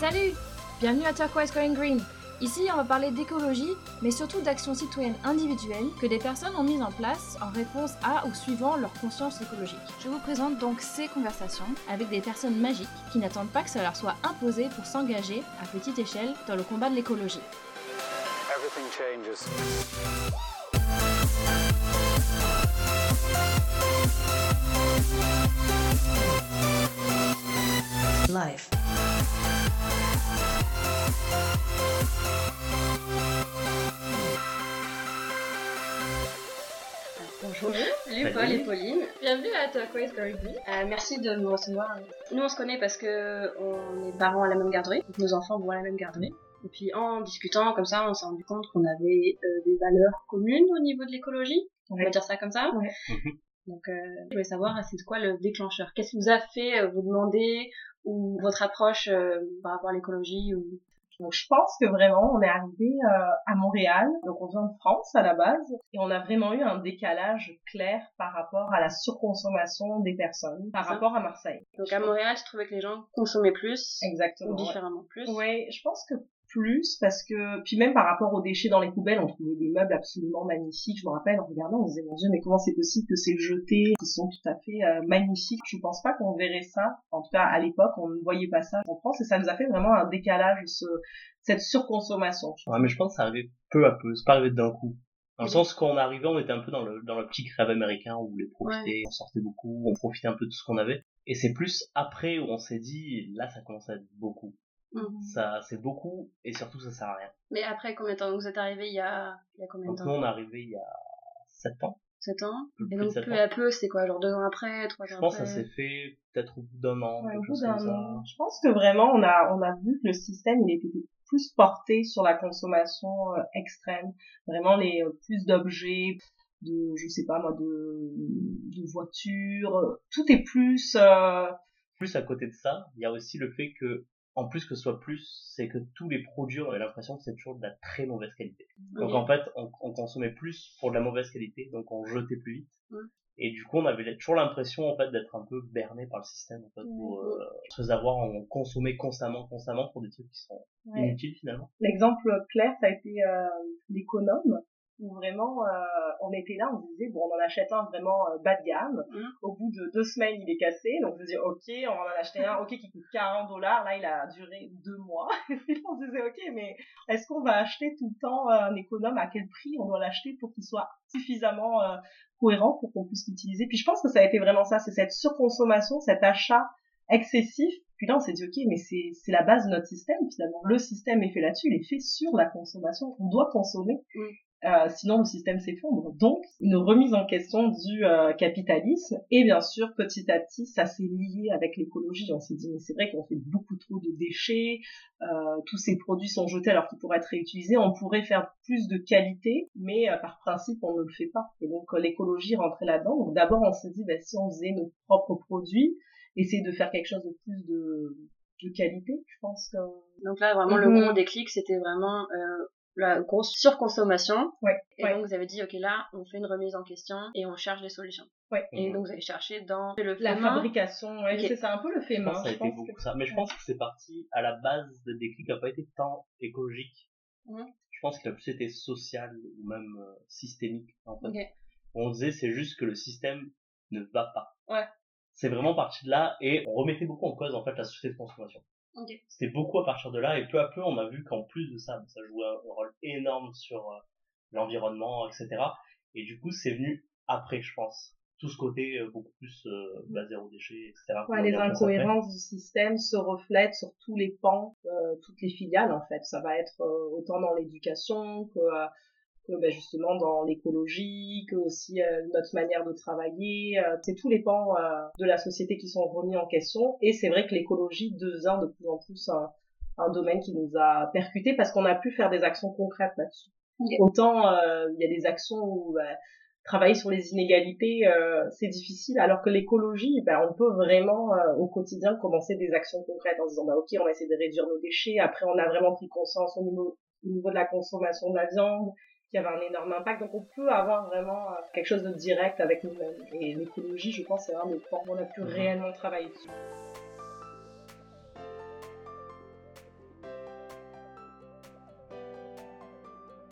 Salut Bienvenue à Turquoise Going Green. Ici, on va parler d'écologie, mais surtout d'actions citoyennes individuelles que des personnes ont mises en place en réponse à ou suivant leur conscience écologique. Je vous présente donc ces conversations avec des personnes magiques qui n'attendent pas que ça leur soit imposé pour s'engager à petite échelle dans le combat de l'écologie. Everything changes. Life. Bonjour. Salut. Paul et Pauline. Bienvenue à Turquoise Going Green. Euh, merci de nous recevoir. Nous on se connaît parce que on est parents à la même garderie, donc nos enfants vont à la même garderie. Et puis en discutant comme ça, on s'est rendu compte qu'on avait euh, des valeurs communes au niveau de l'écologie. On va Ouais. dire ça comme ça. Ouais. Donc euh, je voulais savoir c'est quoi le déclencheur? Qu'est-ce qui vous a fait vous demander ou votre approche euh, par rapport à l'écologie ou... Donc je pense que vraiment on est arrivé euh, à Montréal, donc on vient de France à la base, et on a vraiment eu un décalage clair par rapport à la surconsommation des personnes par rapport à Marseille. Donc à Montréal, je trouvais que les gens consommaient plus Exactement. ou ouais. différemment plus. Ouais, je pense que plus parce que puis même par rapport aux déchets dans les poubelles, on trouvait des meubles absolument magnifiques. Je me rappelle en regardant, on disait mon Dieu, mais comment c'est possible que ces jetés qui sont tout à fait euh, magnifiques Je pense pas qu'on verrait ça. En tout cas, à l'époque, on ne voyait pas ça en France et ça nous a fait vraiment un décalage ce, cette surconsommation. Ouais, mais je pense que ça arrivait peu à peu, c'est pas arrivé d'un coup. Dans le sens qu'on arrivait, on était un peu dans le, dans le petit rêve américain où on voulait profiter, on sortait beaucoup, on profitait un peu de tout ce qu'on avait. Et c'est plus après où on s'est dit, là, ça commence à être beaucoup. Mhm. Ça, c'est beaucoup, et surtout, ça sert à rien. Mais après combien de temps vous êtes arrivé il y a, il y a combien de temps nous, on est arrivé il y a 7 ans. 7 ans. Plus Et donc peu ans. à peu, c'est quoi, genre deux ans après, trois ans Je pense que après ça s'est fait peut-être au bout d'un an, Ouais, au bout d'un an. Je pense que vraiment on a on a vu que le système il était plus porté sur la consommation euh, extrême, vraiment les euh, plus d'objets, de je sais pas moi de de voitures, tout est plus euh, plus à côté de ça, il y a aussi le fait que, en plus que ce soit plus, c'est que tous les produits, on avait l'impression que c'est toujours de la très mauvaise qualité. Donc en fait, on, on consommait plus pour de la mauvaise qualité, donc on jetait plus vite. Ouais. Et du coup, on avait toujours l'impression en fait d'être un peu berné par le système en fait, pour euh, se avoir, on consommait constamment, constamment pour des trucs qui sont ouais. inutiles finalement. L'exemple clair, ça a été euh, l'économe, où vraiment euh, on était là, on disait bon on en achète un vraiment euh, bas de gamme. Mhm. Au bout de deux semaines il est cassé, donc on se dit ok on en acheter un, ok qui coûte 40 dollars, là il a duré deux mois. Et puis on se disait ok mais est-ce qu'on va acheter tout le temps euh, un économe? À quel prix on doit l'acheter pour qu'il soit suffisamment euh, cohérent pour qu'on puisse l'utiliser? Puis je pense que ça a été vraiment ça, c'est cette surconsommation, cet achat excessif. Puis là, on s'est dit, ok, mais c'est, c'est la base de notre système, finalement. Le système est fait là-dessus, il est fait sur la consommation. On doit consommer. Mm. Euh, sinon, le système s'effondre. Donc, une remise en question du euh, capitalisme. Et bien sûr, petit à petit, ça s'est lié avec l'écologie. On s'est dit, mais c'est vrai qu'on fait beaucoup trop de déchets. Euh, tous ces produits sont jetés alors qu'ils pourraient être réutilisés. On pourrait faire plus de qualité, mais euh, par principe, on ne le fait pas. Et donc, euh, l'écologie rentrait là-dedans. Donc, d'abord, on s'est dit, bah, si on faisait nos propres produits, essayer de faire quelque chose de plus de, de qualité, je pense que... Donc là, vraiment, le Mhm. gros déclic, c'était vraiment euh, la grosse surconsommation. Ouais, Et ouais. donc, vous avez dit, OK, là, on fait une remise en question et on cherche des solutions. Ouais. Et Mhm. donc, vous avez cherché dans le La main. fabrication, ouais, Ok. c'est ça, un peu le fait main. ça a je été pense beaucoup que- ça. Mais je pense que c'est parti à la base, le déclic n'a pas été tant écologique. Mhm. Je pense qu'il a plus été social ou même euh, systémique en fait. On disait c'est juste que le système ne va pas. Ouais. C'est vraiment parti de là et on remettait beaucoup en cause en fait la société de consommation. C'était beaucoup à partir de là et peu à peu on a vu qu'en plus de ça, ça jouait un rôle énorme sur euh, l'environnement, etc. Et du coup c'est venu après je pense. Tout ce côté euh, beaucoup plus euh, basé au déchet, etc. Ouais, les incohérences du système se reflètent sur tous les pans, euh, toutes les filiales en fait. Ça va être euh, autant dans l'éducation que, euh, que ben, justement dans l'écologie, que aussi euh, notre manière de travailler. euh, c'est tous les pans euh, de la société qui sont remis en question. Et c'est vrai que l'écologie devient de plus en plus un, un domaine qui nous a percuté parce qu'on a pu faire des actions concrètes là-dessus. Ok. Autant euh, il y a des actions où ben, travailler sur les inégalités, euh, c'est difficile, alors que l'écologie, ben, on peut vraiment euh, au quotidien commencer des actions concrètes en se disant, bah, ok, on va essayer de réduire nos déchets. Après, on a vraiment pris conscience au niveau, au niveau de la consommation de la viande, qui avait un énorme impact. Donc on peut avoir vraiment euh, quelque chose de direct avec nous-mêmes. Et l'écologie, je pense, c'est un des points où on a pu mhm. réellement travailler dessus.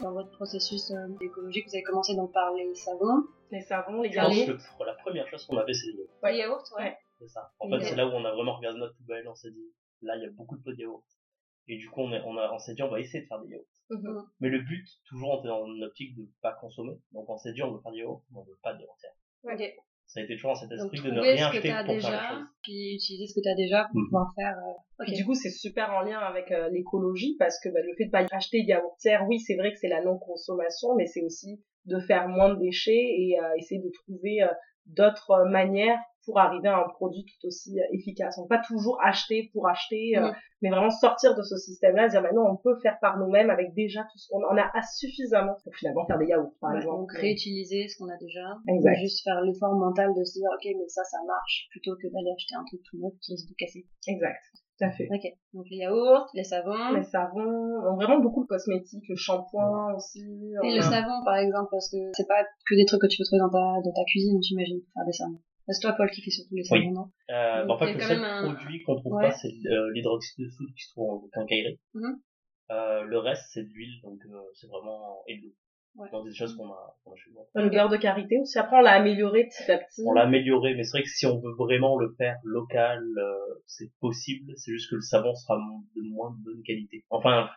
Dans votre processus euh, d'écologie, vous avez commencé donc par les savons. Les savons, les yaourts. La première chose qu'on a fait, c'est les yaourts. Les yaourts, ouais. C'est ça. En fait, c'est là où on a vraiment regardé notre poubelle, on s'est dit, là, il y a beaucoup de pots de yaourts. Et du coup, on, on s'est dit, on va essayer de faire des yaourts. Mhm. Mais le but, toujours, on était dans une optique de pas consommer. Donc, on s'est dit, on veut faire yaourts, mais on veut pas de. Ça a été toujours dans cet Donc esprit de ne rien ce que acheter pour déjà, faire les choses. puis utiliser ce que t'as déjà pour Mhm. pouvoir faire. euh. Et du coup, c'est super en lien avec euh, l'écologie parce que bah, le fait de pas acheter de yaourtière, oui, c'est vrai que c'est la non-consommation, mais c'est aussi de faire moins de déchets et euh, essayer de trouver euh, d'autres euh, manières pour arriver à un produit tout aussi euh, efficace. On peut pas toujours acheter pour acheter, euh, Mhm. mais vraiment sortir de ce système-là, dire maintenant on peut faire par nous-mêmes avec déjà tout ce qu'on a. On a suffisamment pour finalement faire des yaourts, par Ouais, exemple. donc réutiliser ce qu'on a déjà. Exact. Juste faire l'effort mental de se dire, ok, mais ça, ça marche, plutôt que d'aller acheter un truc tout neuf qui risque de casser. Exact. Tout à fait. Ok. Donc les yaourts, les savons. Les savons, on vraiment beaucoup de cosmétiques, le shampoing aussi. on Et le a- savon, par exemple, parce que c'est pas que des trucs que tu peux trouver dans ta, dans ta cuisine, j'imagine, pour faire des savons. C'est toi, Paul, qui fait surtout les savons, Oui. non? Euh, Donc, bah, en fait, le seul un- produit qu'on trouve Ouais. pas, c'est euh, l'hydroxyde de soude qui se trouve en quincaillerie. Mhm. Euh, le reste, c'est de l'huile, donc euh, c'est vraiment et de l'eau. Ouais. Donc, des choses qu'on a, qu'on a chez nous. Le beurre de karité aussi. Après, on l'a amélioré petit à petit. On l'a amélioré, mais c'est vrai que si on veut vraiment le faire local, euh, c'est possible. C'est juste que le savon sera de moins bonne qualité. Enfin,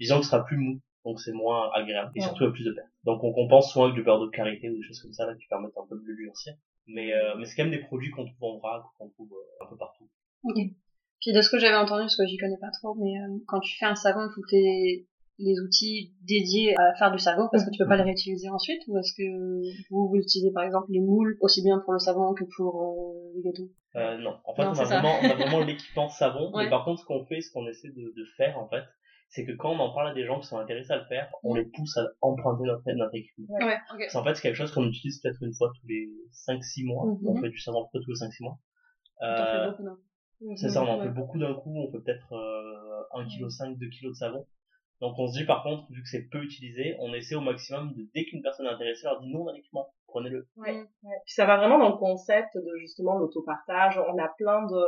disons que ce sera plus mou, donc c'est moins agréable. Et Ouais. surtout, il y a plus de pertes. Donc on compense soit avec du beurre de karité ou des choses comme ça, là, qui permettent un peu de le durcir. Mais, euh, mais c'est quand même des produits qu'on trouve en vrac, qu'on trouve euh, un peu partout. Ok. Puis de ce que j'avais entendu, parce que j'y connais pas trop, mais euh, quand tu fais un savon, il faut que tu les outils dédiés à faire du savon parce que tu peux pas les réutiliser ensuite ou est-ce que vous, vous utilisez par exemple les moules aussi bien pour le savon que pour euh, les gâteaux? Euh, non, en fait, Non, on, a vraiment, on a vraiment l'équipement savon. Ouais. Mais par contre, ce qu'on fait, ce qu'on essaie de, de faire, en fait, c'est que quand on en parle à des gens qui sont intéressés à le faire, on les pousse à emprunter notre, notre équipement. Ouais, ok. Parce qu'en fait, c'est quelque chose qu'on utilise peut-être une fois tous les 5-6 mois. Mhm. On fait du savon peut tous les 5-6 mois. Euh, c'est ça, on en fait beaucoup d'un coup. On fait peut-être euh, 1,5 kg, 2 kg de savon. Donc on se dit par contre, vu que c'est peu utilisé, on essaie au maximum de, dès qu'une personne est intéressée, leur dit non, on a l'équipement, prenez-le. Ouais. Ouais. Puis ça va vraiment dans le concept de justement l'autopartage. On a plein de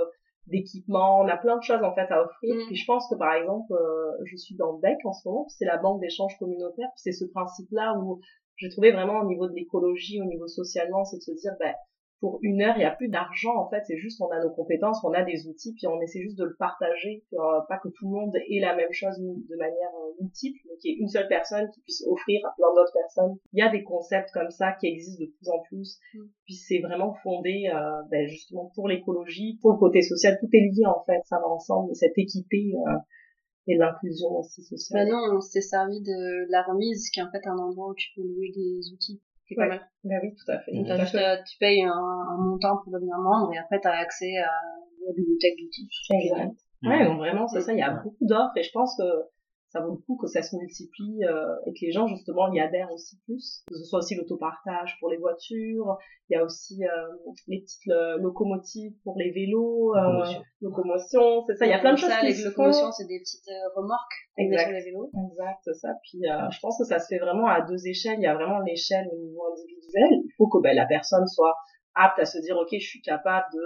d'équipements, on a plein de choses en fait à offrir. Mm. Puis je pense que par exemple, euh, je suis dans BEC en ce moment, c'est la banque d'échange communautaire. C'est ce principe-là où j'ai trouvé vraiment au niveau de l'écologie, au niveau socialement, c'est de se dire, ben, pour une heure, il n'y a plus d'argent en fait, c'est juste on a nos compétences, on a des outils, puis on essaie juste de le partager, pour pas que tout le monde ait la même chose de manière euh, multiple, mais qu'il y ait une seule personne qui puisse offrir à plein d'autres personnes. Il y a des concepts comme ça qui existent de plus en plus, Mm. puis c'est vraiment fondé euh, ben, justement pour l'écologie, pour le côté social, tout est lié en fait, ça va ensemble, cette équité euh, et l'inclusion aussi sociale. Maintenant, on s'est servi de la remise, qui est en fait un endroit où tu peux louer des outils. C'est pas Ouais. mal. Ben oui, tout à fait. Tout T'as à juste fait. à- tu payes un, un montant pour devenir membre et après t'as accès à la bibliothèque d'outils. Exact. Ouais, donc vraiment, c'est ça, il y a beaucoup d'offres et je pense que ça vaut le coup que ça se multiplie euh, et que les gens justement y adhèrent aussi plus. Que ce soit aussi l'autopartage pour les voitures, il y a aussi euh, les petites locomotives pour les vélos, euh, Locomotion. locomotion, c'est ça, il y a plein de choses ça, qui les se locomotions, c'est des petites euh, remorques Exact. sur les vélos. Exact, c'est ça. Puis euh, je pense que ça se fait vraiment à deux échelles. Il y a vraiment l'échelle au niveau individuel. Il faut que ben, la personne soit apte à se dire ok, je suis capable de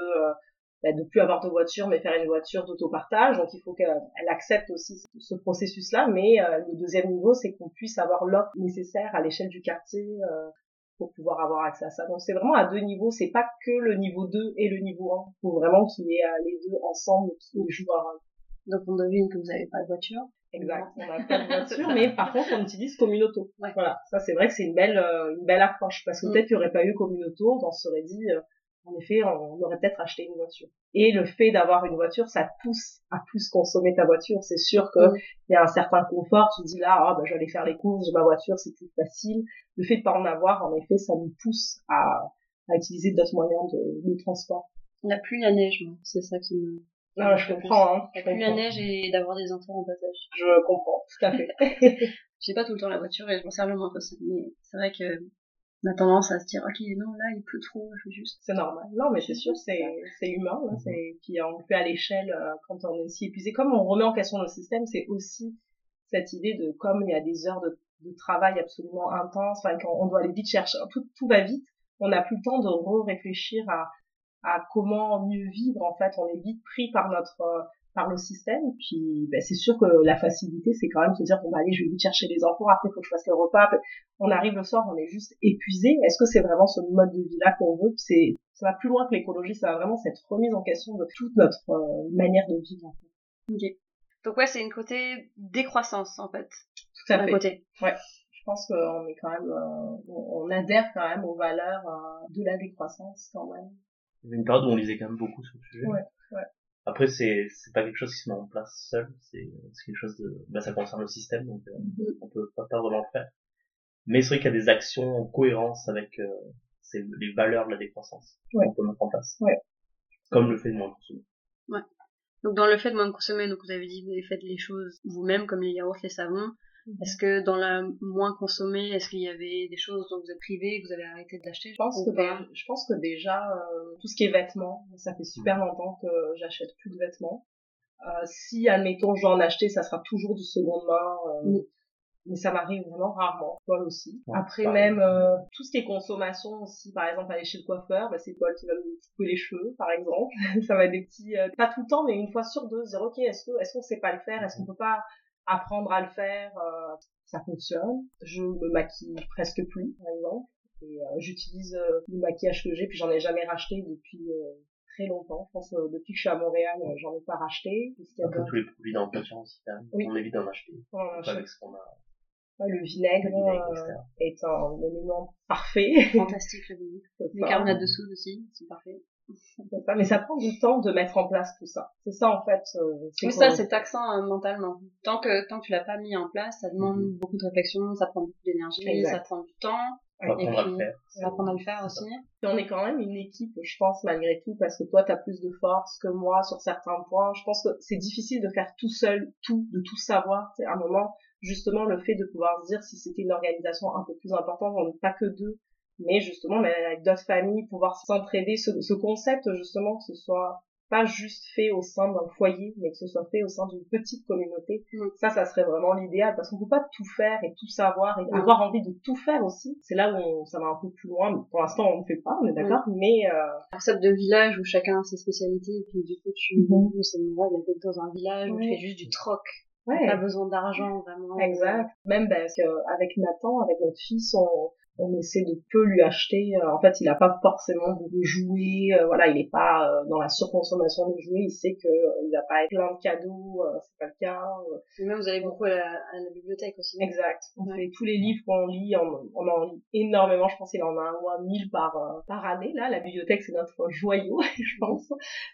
ben, de plus avoir de voiture, mais faire une voiture d'autopartage. Donc il faut qu'elle elle accepte aussi ce processus-là. Mais euh, le deuxième niveau, c'est qu'on puisse avoir l'offre nécessaire à l'échelle du quartier euh, pour pouvoir avoir accès à ça. Donc c'est vraiment à deux niveaux. C'est pas que le niveau 2 et le niveau 1. Il faut vraiment qu'il y ait euh, les deux ensemble qui jouent rôle. Donc on devine que vous n'avez pas de voiture. Exact. On n'a pas de voiture, mais par contre, on utilise Communauto. Ouais. Voilà. Ça, c'est vrai que c'est une belle, euh, une belle approche. Parce que Mm. peut-être qu'il n'y aurait pas eu Communauto, on se serait dit, euh, en effet, on aurait peut-être acheté une voiture. Et le fait d'avoir une voiture, ça te pousse à plus consommer ta voiture. C'est sûr que Mm. il y a un certain confort. Tu te dis là, ah, je vais aller faire les courses, j'ai ma voiture, c'est plus facile. Le fait de pas en avoir, en effet, ça nous pousse à, à utiliser d'autres moyens de, de transport. La pluie, la neige, moi, c'est ça qui me... Non, je comprends, hein. La pluie, la neige et d'avoir des enfants en bas âge. Je comprends, tout à fait. J'ai pas tout le temps la voiture et je m'en sers le moins possible. Mais c'est vrai que on a tendance à se dire, ok, non, là, il pleut trop, je vais juste... c'est normal. Non, mais c'est sûr, c'est c'est humain. Là, c'est puis on le fait à l'échelle euh, quand on est aussi épuisé. Comme on remet en question le système, c'est aussi cette idée de comme il y a des heures de, de travail absolument intenses, enfin quand on doit aller vite chercher, tout tout va vite. On n'a plus le temps de réfléchir à à comment mieux vivre. En fait, on est vite pris par notre euh, par le système. Puis ben, c'est sûr que la facilité, c'est quand même se dire bon bah allez, je vais vite chercher les enfants, après il faut que je fasse le repas. On arrive le soir, on est juste épuisé. Est-ce que c'est vraiment ce mode de vie là qu'on veut? C'est ça va plus loin que l'écologie, ça va vraiment cette remise en question de toute notre euh, manière de vivre. En fait. Ok. Donc ouais, c'est une côté décroissance en fait. Tout à fait. côté. Je pense qu'on est quand même, euh, on on adhère quand même aux valeurs euh, de la décroissance quand même. Il y avait une période où on lisait quand même beaucoup sur le sujet. Ouais, ouais. Après, c'est, c'est pas quelque chose qui se met en place seul. C'est, c'est quelque chose de, bah, ça concerne le système, donc, euh, Mhm. on peut pas, pas vraiment le faire. Mais c'est vrai qu'il y a des actions en cohérence avec, euh, c'est les valeurs de la décroissance Ouais. qu'on peut mettre en place. Ouais. Comme le fait de moins consommer. Donc dans le fait de moins consommer, donc vous avez dit vous avez fait les choses vous-même comme les yaourts, les savons. Est-ce que dans la moins consommer, est-ce qu'il y avait des choses dont vous êtes privé, que vous avez arrêté d'acheter Je pense que, je pense que déjà, euh, tout ce qui est vêtements, ça fait super longtemps que j'achète plus de vêtements. Euh, si, admettons, je dois en acheter, ça sera toujours du seconde main. euh, Mm. Mais ça m'arrive vraiment rarement, Paul aussi. Ouais, Après pareil. même, euh, tout ce qui est consommation aussi, par exemple, aller chez le coiffeur, bah, c'est Paul qui va me couper les cheveux, par exemple. ça va être des petits, euh, pas tout le temps, mais une fois sur deux, dire, ok, est-ce que, est-ce qu'on sait pas le faire? Est-ce qu'on peut pas apprendre à le faire? euh, ça fonctionne. Je me maquille presque plus, par exemple. Et euh, j'utilise euh, le maquillage que j'ai, puis j'en ai jamais racheté depuis euh, très longtemps. Je pense euh, depuis que je suis à Montréal, euh, j'en ai pas racheté. Parce qu'il y a Après, de- tous les produits d'entretien aussi, quand même. Oui. On évite d'en acheter. on Pas achète- avec ce qu'on a. ouais, le vinaigre, le vinaigre, euh, est un élément parfait. Fantastique le vinaigre. Les ça. carbonate de soude aussi, c'est parfait. Mais ça prend du temps de mettre en place tout ça. C'est ça en fait. euh, c'est Mais qu'on- ça, c'est taxant euh, mentalement. Tant que tant que tu l'as pas mis en place, ça demande Mhm. beaucoup de réflexion, ça prend beaucoup d'énergie, ça prend du temps. On va Et apprendre à le puis, faire. Apprendre à le faire aussi. Puis on est quand même une équipe, je pense, malgré tout, parce que toi, tu as plus de force que moi sur certains points. Je pense que c'est difficile de faire tout seul, tout, de tout savoir. C'est un moment, justement, le fait de pouvoir se dire si c'était une organisation un peu plus importante, on n'est pas que deux, mais justement, mais avec d'autres familles, pouvoir s'entraider, ce, ce concept, justement, que ce soit pas juste fait au sein d'un foyer, mais que ce soit fait au sein d'une petite communauté. Mm. Ça, ça serait vraiment l'idéal, parce qu'on peut pas tout faire et tout savoir et Mm. avoir envie de tout faire aussi. C'est là où on- ça va un peu plus loin. mais Pour l'instant, on ne fait pas, on est d'accord, mais euh, Un concept de village où chacun a ses spécialités, et puis du coup, tu, c'est vague d'être dans un village où tu fais juste du troc. ouais, Pas besoin d'argent, vraiment. exact. Même parce qu'avec Nathan, avec notre fils, on, on essaie de peu lui acheter. euh, en fait, il a pas forcément de jouets. euh, voilà, il est pas euh, dans la surconsommation des jouets. Il sait que il va pas être plein de cadeaux. euh, c'est pas le cas. même, vous allez beaucoup à la, à la bibliothèque aussi. Exact. On Ouais. fait tous les livres qu'on lit, on, on en lit énormément. Je pense qu'il en a un ou un mille par, par année. Là, la bibliothèque, c'est notre joyau, je pense.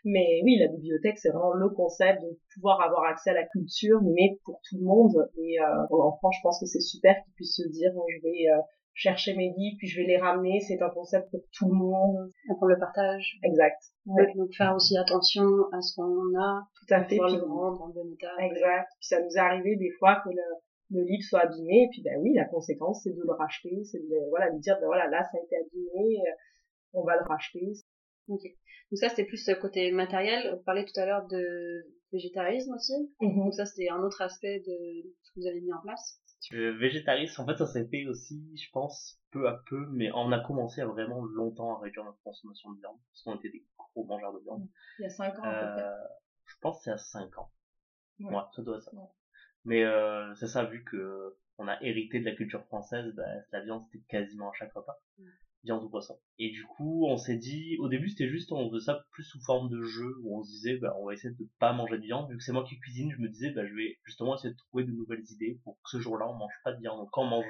Mais oui, la bibliothèque, c'est vraiment le concept de pouvoir avoir accès à la culture, mais pour tout le monde. Et euh, pour l'enfant, je pense que c'est super qu'il puisse se dire, bon, je vais euh, chercher mes livres, puis je vais les ramener. C'est un concept pour tout le monde. Apprendre le partage. Exact. Ouais, Donc faire aussi attention à ce qu'on a, tout à fait. Puis- le rendre en bon état. Exact. Puis ça nous est arrivé des fois que le, le livre soit abîmé, et puis ben oui, la conséquence c'est de le racheter, c'est de voilà de dire ben voilà là ça a été abîmé, euh, on va le racheter. Ok. Donc ça, c'était plus le côté matériel. On parlait tout à l'heure de végétarisme aussi. Mhm. Donc ça, c'était un autre aspect de ce que vous avez mis en place. Le végétarisme, en fait, ça s'est fait aussi, je pense, peu à peu, mais on a commencé à vraiment longtemps à réduire notre consommation de viande, parce qu'on était des gros mangeurs de viande. Il y a cinq ans à peu près. Euh, je pense que c'est à 5 ans. Ouais. Ouais, ça doit être ça. Ouais. Mais euh, c'est ça, vu que on a hérité de la culture française, bah, la viande c'était quasiment à chaque repas. Mm. Viande ou poisson. Et du coup, on s'est dit, au début c'était juste, on faisait ça plus sous forme de jeu, où on se disait, bah, on va essayer de pas manger de viande. Vu que c'est moi qui cuisine, je me disais, bah, je vais justement essayer de trouver de nouvelles idées pour que ce jour-là on mange pas de viande. Donc quand on mange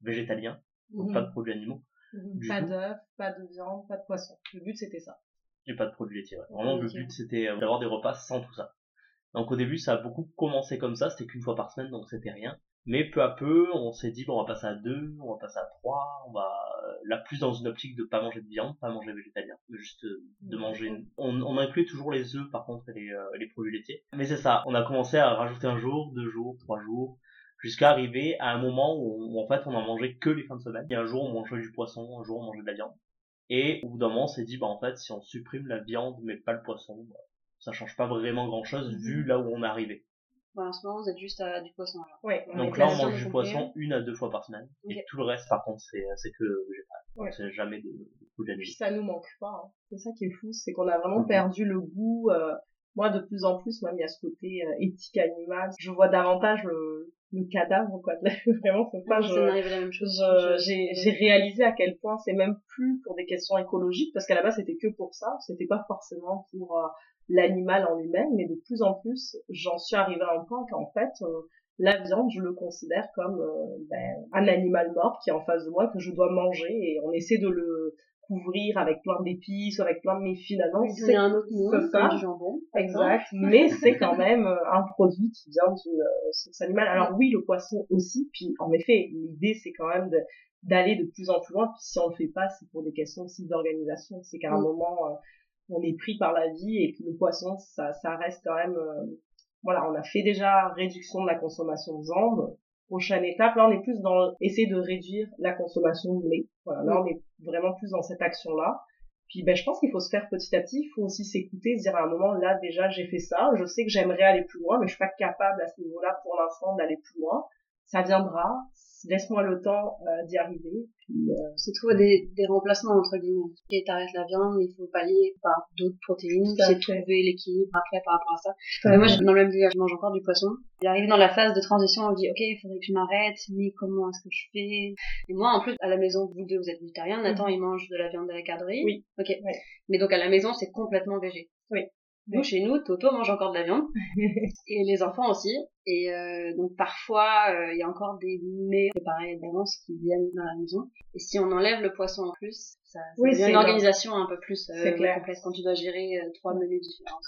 végétalien, donc Mhm. pas de produits animaux, Mhm. Pas d'œufs, pas de viande, pas de poisson. Le but c'était ça. et pas de produits laitiers. ouais. Vraiment, le but c'était euh, d'avoir des repas sans tout ça. Donc au début, ça a beaucoup commencé comme ça, c'était qu'une fois par semaine, donc c'était rien. Mais peu à peu, on s'est dit, bon, on va passer à deux, on va passer à trois, on va, euh, là, plus dans une optique de pas manger de viande, pas manger végétalien, mais juste euh, de manger, on, on incluait toujours les œufs, par contre, et les, euh, les produits laitiers. Mais c'est ça, on a commencé à rajouter un jour, deux jours, trois jours, jusqu'à arriver à un moment où, où, en fait, on en mangeait que les fins de semaine. Et un jour, on mangeait du poisson, un jour, on mangeait de la viande. Et au bout d'un moment, on s'est dit, bah en fait, si on supprime la viande mais pas le poisson, bah, ça change pas vraiment grand chose Mhm. vu là où on est arrivé. Bon, en ce moment, vous êtes juste à du poisson alors. Ouais. On Donc là, on mange du poisson une à deux fois par semaine. Et tout le reste, par contre, c'est c'est que végétal. Ouais. C'est jamais de, de Puis ça nous manque pas. hein. C'est ça qui est fou, c'est qu'on a vraiment Mhm. perdu le goût. euh, moi de plus en plus même il y a ce côté euh, éthique animal je vois davantage le, le cadavre quoi. Vraiment c'est pas Ça j'ai j'ai réalisé à quel point c'est même plus pour des questions écologiques parce qu'à la base c'était que pour ça. C'était pas forcément pour euh, l'animal en lui-même mais de plus en plus j'en suis arrivée à un point qu'en fait euh, la viande je le considère comme euh, ben, un animal mort qui est en face de moi que je dois manger et on essaie de le couvrir avec plein d'épices avec plein de finalement Lui c'est un autre nom, c'est du jambon. Exact, mais c'est quand même euh, un produit qui vient d'une euh, source animale. Alors oui, le poisson aussi, puis en effet, l'idée c'est quand même de- d'aller de plus en plus loin, puis si on le fait pas, c'est pour des questions aussi d'organisation, c'est qu'à un Mm. moment, euh, on est pris par la vie et que le poisson, ça, ça reste quand même... euh, voilà, on a fait déjà réduction de la consommation de viande. Prochaine étape, là on est plus dans essayer de réduire la consommation de lait. Voilà, là on est vraiment plus dans cette action-là. Puis ben, je pense qu'il faut se faire petit à petit, il faut aussi s'écouter, se dire à un moment, là déjà j'ai fait ça, je sais que j'aimerais aller plus loin, mais je suis pas capable à ce niveau-là pour l'instant d'aller plus loin. Ça viendra, laisse-moi le temps euh, d'y arriver. Puis, euh, C'est trouver des, des remplacements entre guillemets. Et t'arrêtes la viande, il faut pallier par d'autres protéines, c'est trouver l'équilibre après par rapport à ça. à Mais moi, dans le même village, je mange encore du poisson. Il arrive dans la phase de transition, on me dit, ok, il faudrait que je m'arrête, mais comment est-ce que je fais Et moi, en plus, à la maison, vous deux, vous êtes végétarien, Nathan, il mange de la viande à la garderie. Oui. Ok. Ouais. Mais donc, à la maison, c'est complètement végé. Oui. Nous, chez nous, Toto mange encore de la viande. et les enfants aussi. Et euh, donc, parfois, euh, il y a encore des mets préparés d'avance qui viennent dans la maison. Et si on enlève le poisson en plus, ça, ça Oui, devient c'est une organisation un peu plus euh, complexe quand tu dois gérer euh, trois menus différents.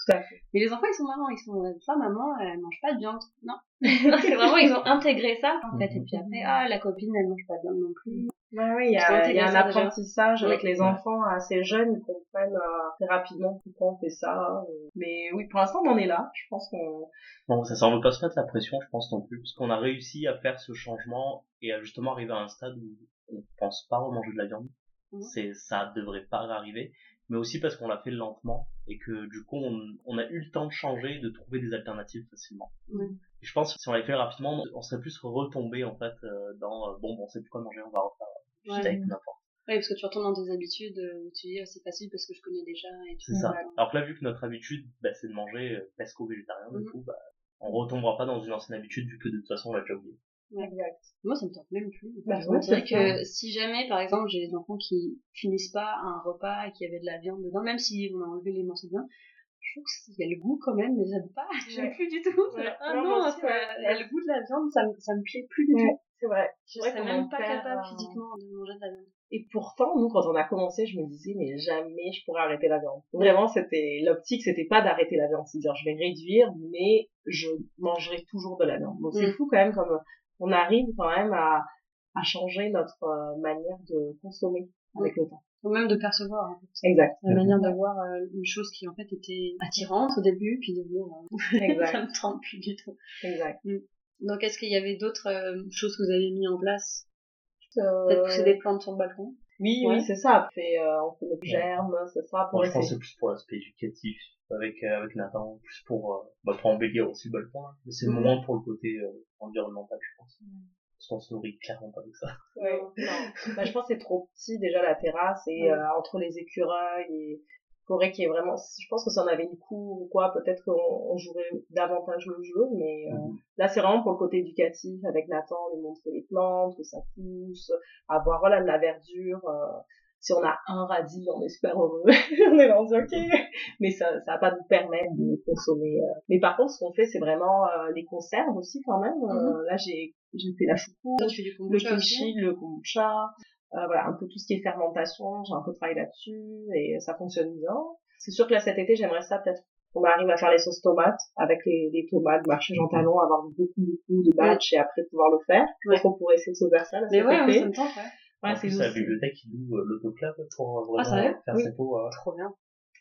Mais les enfants, ils sont marrants, ils sont, ça, maman, elle mange pas de viande. Non. c'est vraiment, ils ont intégré ça, en fait. Et puis après, ah, la copine, elle mange pas de viande non plus. Ouais, ouais, il y a, intégré il y a un apprentissage avec Oui. les enfants assez jeunes, ils comprennent euh, très rapidement pourquoi on fait ça. euh. Mais oui, pour l'instant on en est là. Je pense qu'on Bon, ça, ça, on veut pas se mettre la pression, je pense non plus, parce qu'on a réussi à faire ce changement et à justement arriver à un stade où on pense pas remanger de la viande. Mhm. C'est, ça devrait pas arriver, mais aussi parce qu'on l'a fait lentement et que du coup, on, on a eu le temps de changer, de trouver des alternatives facilement. Oui. Et je pense que si on l'avait fait rapidement, on serait plus retombé en fait euh, dans euh, bon, bon, on sait plus quoi manger, on va refaire Ouais. n'importe. Oui, parce que tu retournes dans tes habitudes euh, où tu dis, ah, c'est facile parce que je connais déjà et tout. C'est ça. Alors que là, vu que notre habitude, bah, c'est de manger euh, pesco-végétarien, Mhm. du coup, bah, on retombera pas dans une ancienne habitude vu que de toute façon, on l'a déjà oublié. exact. Moi, ça me tente même plus. Bah, ouais, c'est que si jamais, par exemple, j'ai des enfants qui finissent pas un repas et qui avait de la viande dedans, même si on a enlevé les morceaux de viande, je trouve qu'il y a le goût quand même, mais j'aime pas. J'aime Ouais. plus du tout. Ouais. Ah Non, non, aussi, ça- y a le goût de la viande, ça me, ça me plaît plus du Ouais, tout. C'est vrai. Je serais même pas capable physiquement de manger de la viande. Et pourtant, nous, quand on a commencé, je me disais, mais jamais je pourrais arrêter la viande. Vraiment, c'était, l'optique, c'était pas d'arrêter la viande. C'est-à-dire, je vais réduire, mais je mangerai toujours de la viande. Donc, c'est Mm. fou quand même comme on arrive quand même à, à changer notre euh, manière de consommer avec le temps. Ou même de percevoir, en fait. Exact. La manière de voir euh, une chose qui, en fait, était attirante au début, puis devenir, euh, ça me tente plus du tout. exact. Donc, est-ce qu'il y avait d'autres euh, choses que vous avez mis en place? Euh, Peut-être pousser des plantes sur le balcon? Oui, Ouais. oui, c'est ça. On fait, euh, on fait notre Ouais. germe, c'est ça, pour Moi, je pense que essayer. c'est plus pour l'aspect éducatif avec euh, avec Nathan, plus pour euh, bah, pour embellir aussi le balcon. hein. Mais c'est Mhm. moins pour le côté euh, environnemental, je pense. Parce qu'on se nourrit clairement pas avec ça. Ouais, non. Bah, je pense que c'est trop petit déjà la terrasse et Ouais. euh, entre les écureuils et y ait vraiment je pense que si on avait une cour ou quoi peut-être qu'on on jouerait davantage le jeu mais euh, Mhm. là c'est vraiment pour le côté éducatif avec Nathan lui montrer les plantes que ça pousse avoir voilà de la verdure euh, si on a un radis on est super heureux. On est dans ok. Mais ça ça va pas nous permettre de consommer euh. mais par contre ce qu'on fait c'est vraiment euh, les conserves aussi quand même. Euh, là j'ai j'ai fait la choucroute le kimchi, le kombucha, euh, voilà, un peu tout ce qui est fermentation, j'ai un peu travaillé là-dessus et ça fonctionne bien. C'est sûr que là cet été, j'aimerais ça peut-être qu'on arrive à faire les sauces tomates avec les, les tomates du marché Jean Talon, avoir beaucoup beaucoup de batch et après pouvoir le faire. Je pense qu'on pourrait essayer de se faire ça là, Mais cet ouais, été. ça me tente, ouais. Ouais, en c'est plus, la bibliothèque, il loue euh, l'autoclave pour euh, vraiment Ah, sérieux? faire Oui. ses pots. euh, Trop bien.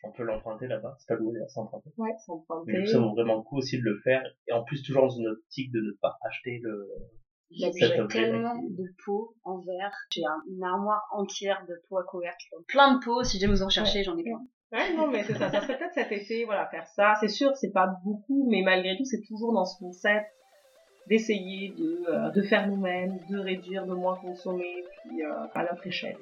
on peut l'emprunter là-bas. C'est pas loué, c'est emprunté. Ouais, Mais du emprunter. coup, ça vaut vraiment le coup aussi de le faire. Et en plus, toujours dans une optique de ne pas acheter le... J'ai Cet objet-là tellement de pots en verre. J'ai un- une armoire entière de pots à couvercle. Plein de pots, si jamais vous en cherchez, j'en ai plein. Ouais, non, mais c'est ça. Ça serait peut-être cet été, voilà, faire ça. C'est sûr, c'est pas beaucoup, mais malgré tout, c'est toujours dans ce concept d'essayer de, euh, de faire nous-mêmes, de réduire, de moins consommer, puis euh, à notre échelle.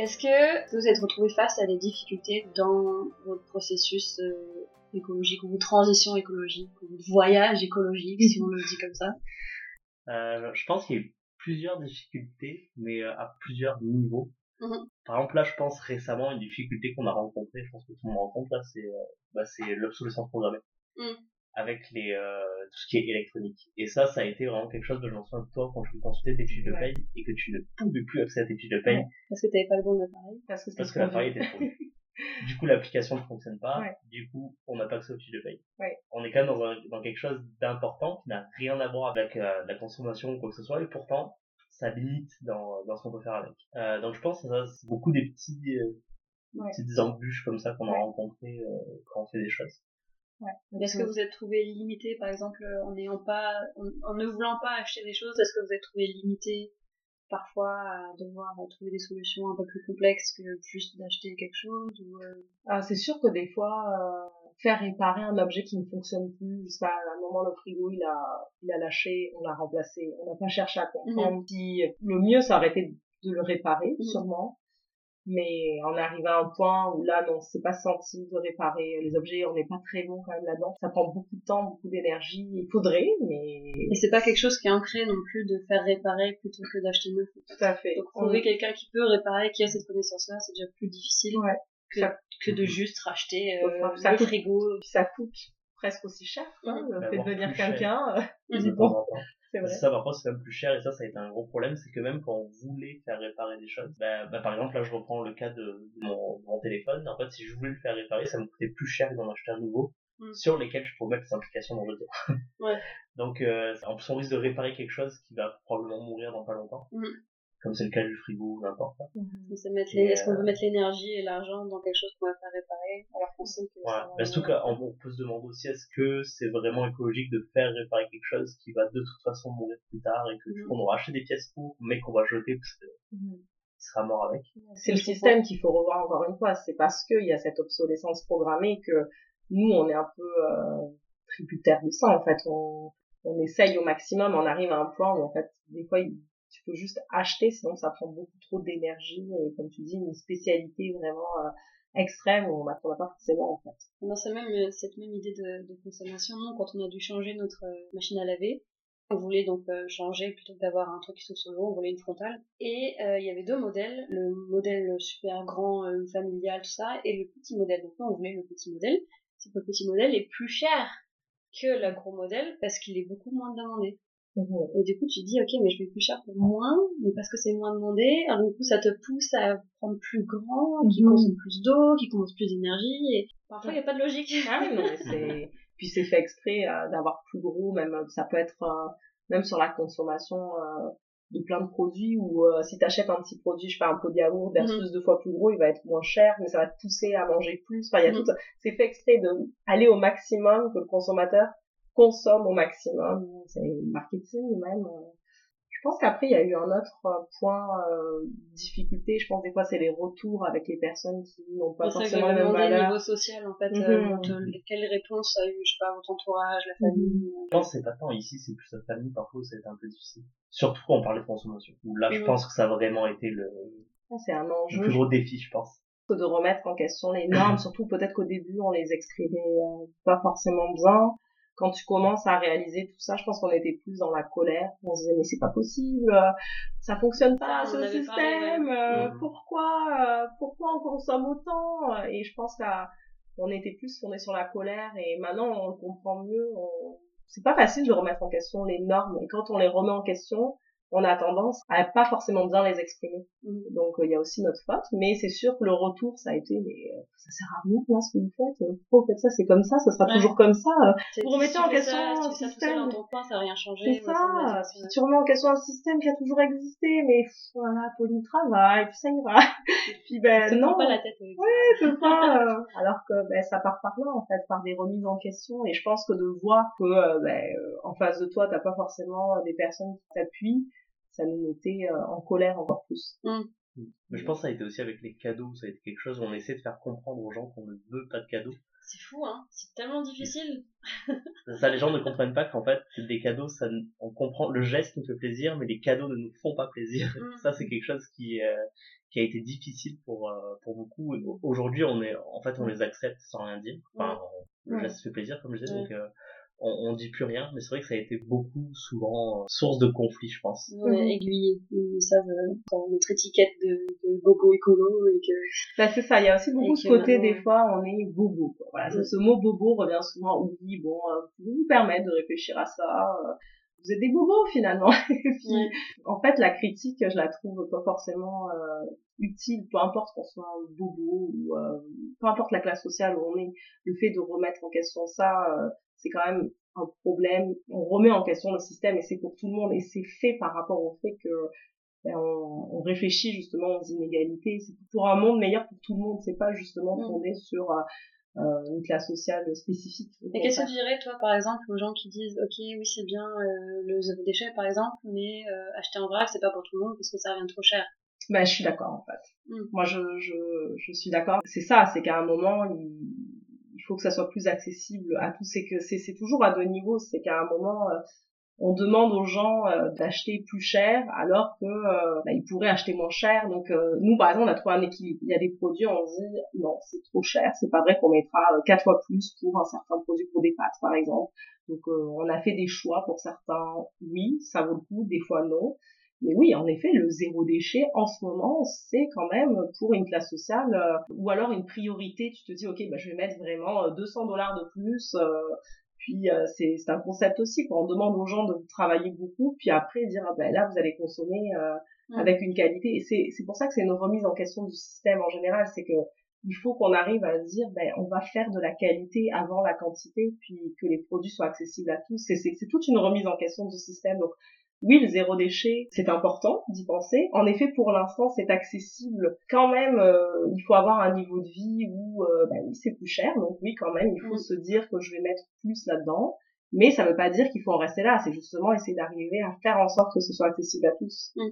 Est-ce que vous êtes retrouvé face à des difficultés dans votre processus euh, écologique, ou votre transition écologique, ou votre voyage écologique, si on le dit comme ça? Euh, je pense qu'il y a eu plusieurs difficultés, mais euh, à plusieurs niveaux. Mhm. Par exemple, là, je pense récemment, une difficulté qu'on a rencontrée, je pense que tout le monde rencontre, là, c'est bah, l'obsolescence programmée. Mhm. Avec les, euh, tout ce qui est électronique. Et ça, ça a été vraiment quelque chose de j'en souviens de toi quand tu consultais tes fiches de Ouais. paye et que tu ne pouvais plus accéder à tes fiches de paye Ouais. Parce que t'avais pas le bon appareil. Parce que, c'était parce que l'appareil était trop dur. Du coup, l'application ne fonctionne pas. Ouais. Du coup, on n'a pas accès aux fiches de paye. Ouais. On est quand même dans, un- dans quelque chose d'important qui n'a rien à voir avec euh, la consommation ou quoi que ce soit, et pourtant, ça limite dans, dans ce qu'on peut faire avec. Euh, donc, je pense que ça, c'est beaucoup des petits, euh, des petites embûches comme ça qu'on a rencontrées euh, quand on fait des choses. Est-ce que vous êtes trouvé limité, par exemple, en n'ayant pas, en, en ne voulant pas acheter des choses, est-ce que vous êtes trouvé limité parfois à devoir trouver des solutions un peu plus complexes que juste d'acheter quelque chose ou euh, Ah, c'est sûr que des fois, euh, faire réparer un objet qui ne fonctionne plus, je sais pas, à un moment le frigo il a, il a lâché, on l'a remplacé, on n'a pas cherché à comprendre si le mieux ça aurait été de le réparer, Mhm. sûrement. Mais on arrive à un point où là, non, on s'est pas senti de réparer les objets, on n'est pas très bon quand même là-dedans. Ça prend beaucoup de temps, beaucoup d'énergie. Il faudrait, mais Et c'est pas quelque chose qui est ancré non plus de faire réparer plutôt que d'acheter neuf. tout à fait. Donc On- trouver quelqu'un qui peut réparer, qui a cette connaissance-là, c'est déjà plus difficile Ouais. que, Ça- que de juste racheter euh, ça le coûte- frigo. ça coûte presque aussi cher, quoi, le Mais fait de venir quelqu'un, euh, bon, c'est vrai. Ça, par contre, c'est même plus cher, et ça, ça a été un gros problème, c'est que même quand on voulait faire réparer des choses, bah, bah, par exemple, là, je reprends le cas de, de mon, mon téléphone, en fait, si je voulais le faire réparer, ça me coûtait plus cher que d'en acheter un nouveau, Mm. sur lesquels je pourrais mettre des implications dans le temps. Ouais. Donc, euh, en plus, on risque de réparer quelque chose qui va probablement mourir dans pas longtemps. Mm. Comme c'est le cas du frigo ou n'importe quoi. Les- Est-ce qu'on euh, veut mettre l'énergie et l'argent dans quelque chose qu'on va faire réparer alors qu'on sait que Voilà. Mais surtout qu'on on peut se demander aussi est-ce que c'est vraiment écologique de faire réparer quelque chose qui va de toute façon mourir plus tard et que du Mhm. coup on aura acheté des pièces pour mais qu'on va jeter parce qu'il Mhm. sera mort avec. C'est le système qu'il faut revoir encore une fois. C'est parce qu'il y a cette obsolescence programmée que nous, on est un peu euh, tributaire de ça. En fait, on, on essaye au maximum. On arrive à un point où en fait, des fois, il- tu peux juste acheter, sinon ça prend beaucoup trop d'énergie et comme tu dis, une spécialité vraiment euh, extrême où on n'a on n'a pas forcément en fait. Dans cette même, euh, cette même idée de, consommation, nous, quand on a dû changer notre euh, machine à laver, on voulait donc changer, plutôt que d'avoir un truc qui se sur le on voulait une frontale. Et il y avait deux modèles, le modèle super grand, familial, tout ça, et le petit modèle. Donc on voulait le petit modèle. C'est que le petit modèle est plus cher que le gros modèle parce qu'il est beaucoup moins demandé. Et du coup, tu te dis, ok, mais je vais plus cher pour moins, mais parce que c'est moins demandé, alors du coup, ça te pousse à prendre plus grand, qui Mhm. consomme plus d'eau, qui consomme plus d'énergie, et parfois, il n'y a pas de logique. Ah oui, non, mais c'est, puis c'est fait exprès euh, d'avoir plus gros, même, euh, ça peut être, euh, même sur la consommation euh, de plein de produits, où euh, si t'achètes un petit produit, je sais pas, un pot de yaourt versus deux fois plus gros, il va être moins cher, mais ça va te pousser à manger plus. Enfin, il y a Mhm. tout, c'est fait exprès de aller au maximum, que le consommateur consomme au maximum. C'est marketing même. Je pense qu'après, il y a eu un autre euh, point, euh, difficulté, je pense des fois, c'est les retours avec les personnes qui n'ont pas C'est forcément la même valeur. niveau social, en fait, euh, votre- quelles réponses a eu, je sais pas, votre entourage, la famille. Je pense que c'est pas tant ici, c'est plus la famille, parfois ça a été un peu difficile. Surtout quand on parlait de consommation. Où là, je Mhm. pense que ça a vraiment été le, C'est un le plus gros défi, je pense. de remettre en question les normes, surtout peut-être qu'au début on les exprimait euh, pas forcément bien. Quand tu commences à réaliser tout ça, je pense qu'on était plus dans la colère. On se disait mais c'est pas possible, euh, ça fonctionne pas on ce système, ouais. euh, Mhm. pourquoi, euh, pourquoi on consomme autant? Et je pense qu'on était plus tourné sur la colère et maintenant on le comprend mieux. On... C'est pas facile de remettre en question les normes et quand on les remet en question, on a tendance à pas forcément bien les exprimer. Mhm. Donc euh, il y a aussi notre faute, mais c'est sûr que le retour ça a été mais euh, ça sert à rien hein, ce que vous faites. Vous faites ça? C'est comme ça, ça sera Ouais. toujours comme ça. euh. Vous remettez en question ça, un fais ça système. dans ton coin, ça n'a rien changé. C'est ça ça. Si tu remets en question un système qui a toujours existé, mais pff, voilà, pour du travail, puis ça ira. puis ben te non, prends pas la tête avec c'est euh, alors que ben ça part par là en fait, par des remises en question. Et je pense que de voir que ben, en face de toi t'as pas forcément des personnes qui t'appuient, ça nous mettait euh, en colère encore plus. Mais je pense que ça a été aussi avec les cadeaux, ça a été quelque chose où on essaie de faire comprendre aux gens qu'on ne veut pas de cadeaux. C'est fou, hein. C'est tellement difficile. Ça, les gens ne comprennent pas qu'en fait, des cadeaux, ça, on comprend le geste nous fait plaisir, mais les cadeaux ne nous font pas plaisir. Mm. Ça, c'est quelque chose qui, euh, qui a été difficile pour, euh, pour beaucoup. Aujourd'hui, on est, en fait, on les accepte sans rien dire. Enfin, on- le geste fait plaisir, comme je disais, donc, euh, on, on dit plus rien, mais c'est vrai que ça a été beaucoup, souvent, euh, source de conflit, je pense. On est aiguillés. Ils savent euh, dans notre étiquette de, de bobo écolo et que Bah, c'est ça, il y a aussi beaucoup ce côté, des fois, on est bobo. Quoi. Voilà. Ce mot bobo revient souvent, oui, bon, euh, vous vous permettre de réfléchir à ça. euh, vous êtes des bobos, finalement. Et puis, Ouais. en fait, la critique, je la trouve pas forcément euh, utile, peu importe qu'on soit bobo ou euh, peu importe la classe sociale où on est. Le fait de remettre en question ça, euh, c'est quand même un problème. On remet en question le système et c'est pour tout le monde et c'est fait par rapport au fait que ben, on, on réfléchit justement aux inégalités. C'est pour un monde meilleur pour tout le monde. C'est pas justement Mm. fondé sur euh, euh, une classe sociale spécifique. Et qu'est-ce que tu dirais, toi, par exemple, aux gens qui disent, ok, oui, c'est bien euh, le zéro déchet, par exemple, mais euh, acheter en vrac, c'est pas pour tout le monde parce que ça revient trop cher? Ben, je suis d'accord en fait. Mm. Moi, je, je, je suis d'accord. C'est ça, c'est qu'à un moment, il, il faut que ça soit plus accessible à tous. C'est que c'est toujours à deux niveaux. C'est qu'à un moment, euh, on demande aux gens euh, d'acheter plus cher alors que euh, bah, ils pourraient acheter moins cher. Donc nous, par exemple, on a trouvé un équilibre. Il y a des produits, on dit non, c'est trop cher. C'est pas vrai qu'on mettra quatre fois plus pour un certain produit pour des pâtes, par exemple. Donc on a fait des choix pour certains. Oui, ça vaut le coup. Des fois non. Mais oui, en effet, le zéro déchet, en ce moment, c'est quand même pour une classe sociale, euh, ou alors une priorité, tu te dis, ok, bah, je vais mettre vraiment euh, 200 dollars de plus, euh, puis euh, c'est c'est un concept aussi, quand on demande aux gens de travailler beaucoup, puis après dire, ah, ben là, vous allez consommer euh, Mm. avec une qualité. Et c'est c'est pour ça que c'est une remise en question du système en général, c'est que il faut qu'on arrive à se dire, ben, on va faire de la qualité avant la quantité, puis que les produits soient accessibles à tous. C'est c'est- c'est toute une remise en question du système. Donc, oui, le zéro déchet, c'est important d'y penser. En effet, pour l'instant, c'est accessible. Quand même, euh, il faut avoir un niveau de vie où, euh, bah oui, c'est plus cher. Donc oui, quand même, il faut Mm. se dire que je vais mettre plus là-dedans. Mais ça veut pas dire qu'il faut en rester là. C'est justement essayer d'arriver à faire en sorte que ce soit accessible à tous. Mm.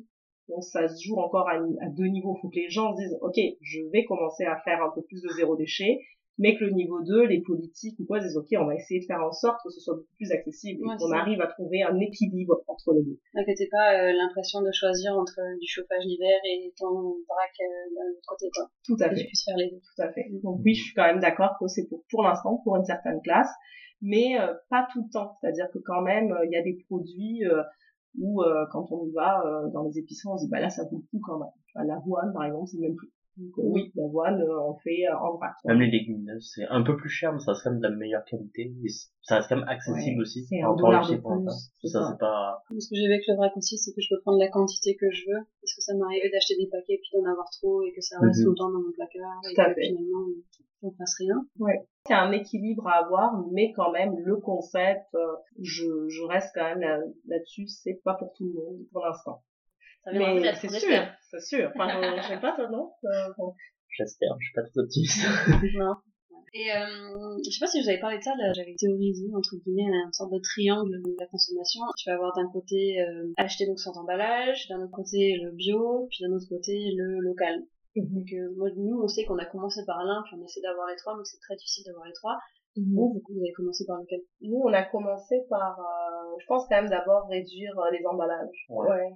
Donc ça se joue encore à, à deux niveaux. Il faut que les gens se disent, ok, je vais commencer à faire un peu plus de zéro déchet, mais que le niveau 2, les politiques ou quoi, disent, ok, on va essayer de faire en sorte que ce soit beaucoup plus accessible Ouais, et qu'on arrive à trouver un équilibre entre les deux. T'es pas euh, l'impression de choisir entre euh, du chauffage l'hiver et ton vrac euh, d'un autre côté, quoi. Tout à Que fait. tu puisses faire les deux. Tout à fait. Donc oui, je suis quand même d'accord que c'est pour, pour l'instant pour une certaine classe, mais euh, pas tout le temps. C'est-à-dire que quand même, euh, il y a des produits euh, où euh, quand on y va euh, dans les épiceries, on se dit bah là ça vaut le coup quand même. Enfin, L'avoine par exemple, c'est même prix. Donc oui, l'avoine, euh, on fait euh, en vrac. Même les légumineuses, c'est un peu plus cher, mais ça reste quand même de la meilleure qualité. Et ça reste quand même accessible Ouais, aussi. c'est en un dollar aussi de plus, c'est Ça, ça. c'est pas... Ce que j'ai vu avec le vrac aussi, c'est que je peux prendre la quantité que je veux, parce que ça m'arrivait d'acheter des paquets puis d'en avoir trop et que ça reste Mhm. longtemps dans mon placard et à que fait. finalement on fasse rien. C'est un équilibre à avoir, mais quand même le concept, euh, je, je reste quand même là- là-dessus, c'est pas pour tout le monde pour l'instant. Mais c'est sûr, c'est sûr. Enfin, je, je sais pas toi non. Euh, bon. J'espère, je suis pas très optimiste. Non. Et euh, je sais pas si je vous avais parlé de ça, là, j'avais théorisé entre guillemets une sorte de triangle de la consommation. Tu vas avoir d'un côté euh, acheter donc sans emballage, d'un autre côté le bio, puis d'un autre côté le local. Donc euh, moi, nous on sait qu'on a commencé par l'un, puis on essaie d'avoir les trois, mais c'est très difficile d'avoir les trois. Vous, du coup, vous avez commencé par lequel? Nous, on a commencé par, euh, je pense quand même d'abord réduire euh, les emballages. Ouais.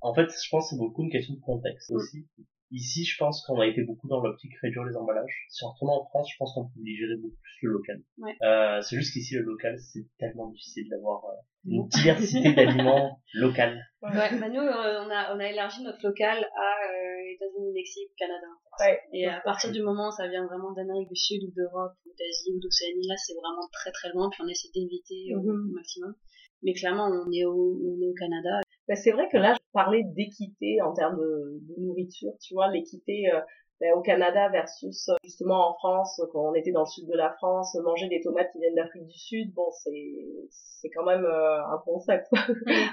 En fait, je pense que c'est beaucoup une question de contexte Mm. aussi. Ici, je pense qu'on a été beaucoup dans l'optique réduire les emballages. Si on retourne en France, je pense qu'on privilégierait beaucoup plus le local. Ouais. Euh, c'est juste qu'ici, le local, c'est tellement difficile d'avoir euh, une diversité d'aliments local. Ouais, bah nous, euh, on, a, on a élargi notre local à euh, États-Unis, Mexique, Canada. Ouais. Et à partir du moment où ça vient vraiment d'Amérique du Sud ou d'Europe ou d'Asie ou d'Océanie, là c'est vraiment très très loin, puis on essaie d'éviter au Mhm. maximum. Mais clairement, on est au, on est au Canada. Ben, c'est vrai que là, je parlais d'équité en termes de, de nourriture, tu vois, l'équité euh, ben, au Canada versus euh, justement en France, quand on était dans le sud de la France, manger des tomates qui viennent d'Afrique du Sud, bon, c'est c'est quand même euh, un concept.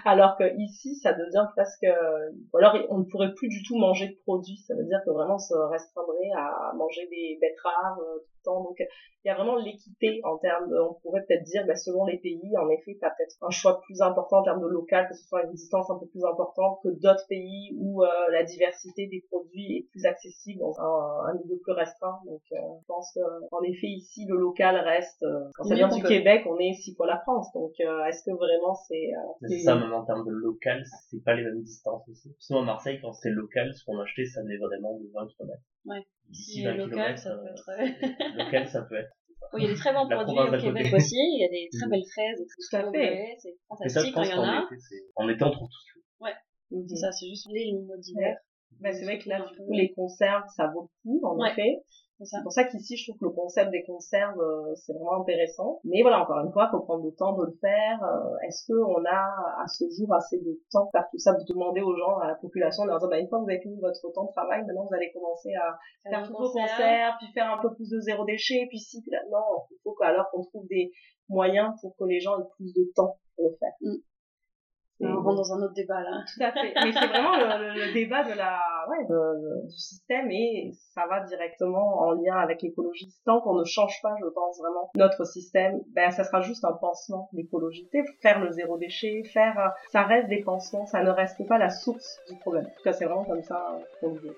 alors que ici, ça devient presque, euh, ou alors on ne pourrait plus du tout manger de produits. Ça veut dire que vraiment, on se restreindrait à manger des betteraves euh, tout le temps. Donc, il y a vraiment l'équité en termes de, on pourrait peut-être dire, ben, selon les pays, en effet, tu as peut-être un choix plus important en termes de local, que ce soit une distance un peu plus importante que d'autres pays où euh, la diversité des produits est plus accessible. On un, un milieu plus restreint. Donc, euh, je pense que en effet ici le local reste. euh, quand ça vient du Québec, on est six fois la France. Donc, euh, est-ce que vraiment c'est euh, Mais c'est ça, même en termes de local, c'est pas les mêmes distances aussi. Sinon, à Marseille, quand c'était local, ce qu'on achetait, ça venait vraiment de 20 km. Ouais. Ici, Si 20 local, km, ça peut être. euh, local, ça peut être. Il y a des très bons produits au Québec aussi. Il y a des très Mhm. belles fraises, des Tout à trucs fait. C'est Et ça, il y en qu'en a. été, c'est, en été, on trouve tout ce qu'il faut. Mhm. C'est ça, c'est juste les mots d'hiver. Ben, c'est vrai que là, du coup, les conserves, ça vaut le coup, en Ouais. effet. C'est pour ça qu'ici, je trouve que le concept des conserves, euh, c'est vraiment intéressant. Mais voilà, encore une fois, faut prendre le temps de le faire. Euh, Est-ce qu'on a, à ce jour, assez de temps pour faire tout ça, de demander aux gens, à la population, de leur dire, bah, une fois que vous avez fini votre temps de travail, maintenant vous allez commencer à faire tous vos concerts, puis faire un peu plus de zéro déchet, puis si, puis là, non, il faut qu'alors qu'on trouve des moyens pour que les gens aient plus de temps pour le faire. Mm. On rentre dans un autre débat là. tout à fait. Mais c'est vraiment le, le- le débat de la, ouais, de- de- du système et ça va directement en lien avec l'écologie. Tant qu'on ne change pas, je pense vraiment, notre système, ben, ça sera juste un pansement, l'écologie. Faire le zéro déchet, faire, euh, ça reste des pansements, ça ne reste pas la source du problème. En tout cas, c'est vraiment comme ça qu'on le veut.